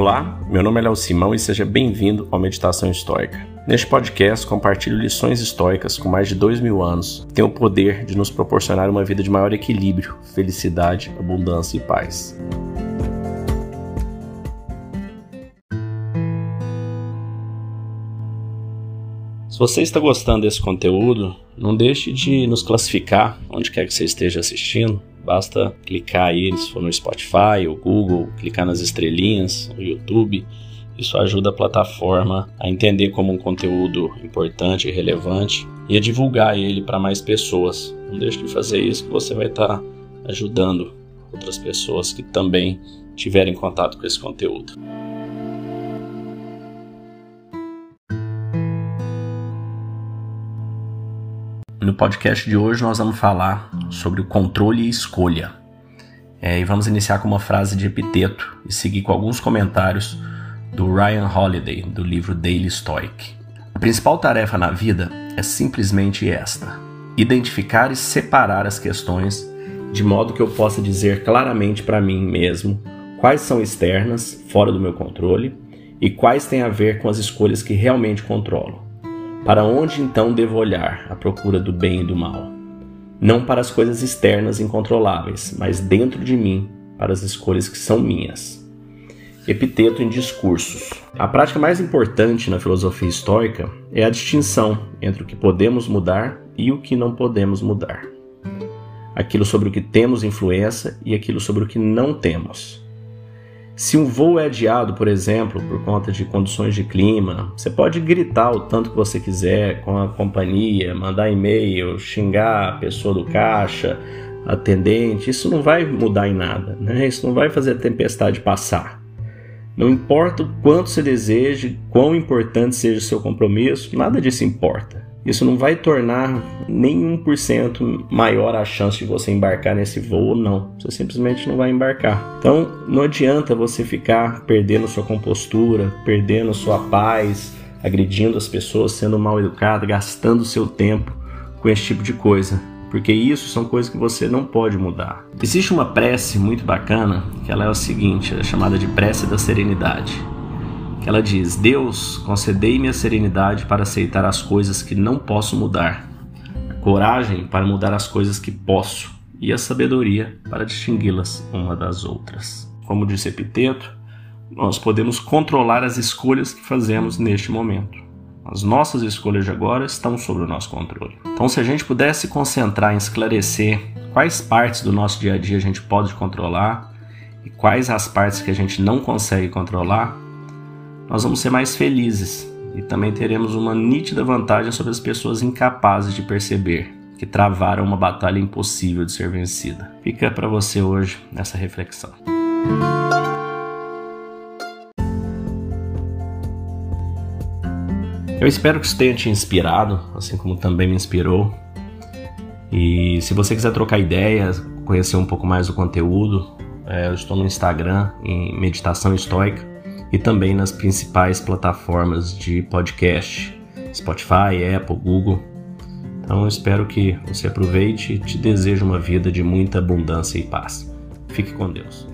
Olá, meu nome é Léo Simão e seja bem-vindo ao Meditação Histórica. Neste podcast, compartilho lições históricas com mais de dois mil anos que têm o poder de nos proporcionar uma vida de maior equilíbrio, felicidade, abundância e paz. Se você está gostando desse conteúdo, não deixe de nos classificar onde quer que você esteja assistindo Basta clicar aí, se for no Spotify ou Google, clicar nas estrelinhas, no YouTube. Isso ajuda a plataforma a entender como um conteúdo importante e relevante e a divulgar ele para mais pessoas. Não deixe de fazer isso que você vai estar tá ajudando outras pessoas que também tiverem contato com esse conteúdo. No podcast de hoje nós vamos falar sobre o controle e escolha. É, e vamos iniciar com uma frase de epiteto e seguir com alguns comentários do Ryan Holiday, do livro Daily Stoic. A principal tarefa na vida é simplesmente esta: identificar e separar as questões de modo que eu possa dizer claramente para mim mesmo quais são externas, fora do meu controle, e quais têm a ver com as escolhas que realmente controlo. Para onde então devo olhar à procura do bem e do mal? Não para as coisas externas incontroláveis, mas dentro de mim, para as escolhas que são minhas. Epiteto em discursos. A prática mais importante na filosofia estoica é a distinção entre o que podemos mudar e o que não podemos mudar. Aquilo sobre o que temos influência e aquilo sobre o que não temos. Se um voo é adiado, por exemplo, por conta de condições de clima, você pode gritar o tanto que você quiser com a companhia, mandar e-mail, xingar a pessoa do caixa, atendente, isso não vai mudar em nada, né? Isso não vai fazer a tempestade passar. Não importa o quanto você deseje, quão importante seja o seu compromisso, nada disso importa. Isso não vai tornar nem 1% maior a chance de você embarcar nesse voo, não. Você simplesmente não vai embarcar. Então, não adianta você ficar perdendo sua compostura, perdendo sua paz, agredindo as pessoas, sendo mal educado, gastando seu tempo com esse tipo de coisa. Porque isso são coisas que você não pode mudar. Existe uma prece muito bacana, que ela é o seguinte, é chamada de prece da serenidade que ela diz: Deus, concedei-me a serenidade para aceitar as coisas que não posso mudar, a coragem para mudar as coisas que posso e a sabedoria para distingui-las uma das outras. Como disse Epiteto, nós podemos controlar as escolhas que fazemos neste momento. As nossas escolhas de agora estão sob o nosso controle. Então, se a gente pudesse concentrar em esclarecer quais partes do nosso dia a dia a gente pode controlar e quais as partes que a gente não consegue controlar, nós vamos ser mais felizes e também teremos uma nítida vantagem sobre as pessoas incapazes de perceber que travaram uma batalha impossível de ser vencida. Fica para você hoje essa reflexão. Eu espero que isso tenha te inspirado, assim como também me inspirou. E se você quiser trocar ideias, conhecer um pouco mais do conteúdo, é, eu estou no Instagram em Meditação Estoica e também nas principais plataformas de podcast, Spotify, Apple, Google. Então espero que você aproveite e te desejo uma vida de muita abundância e paz. Fique com Deus.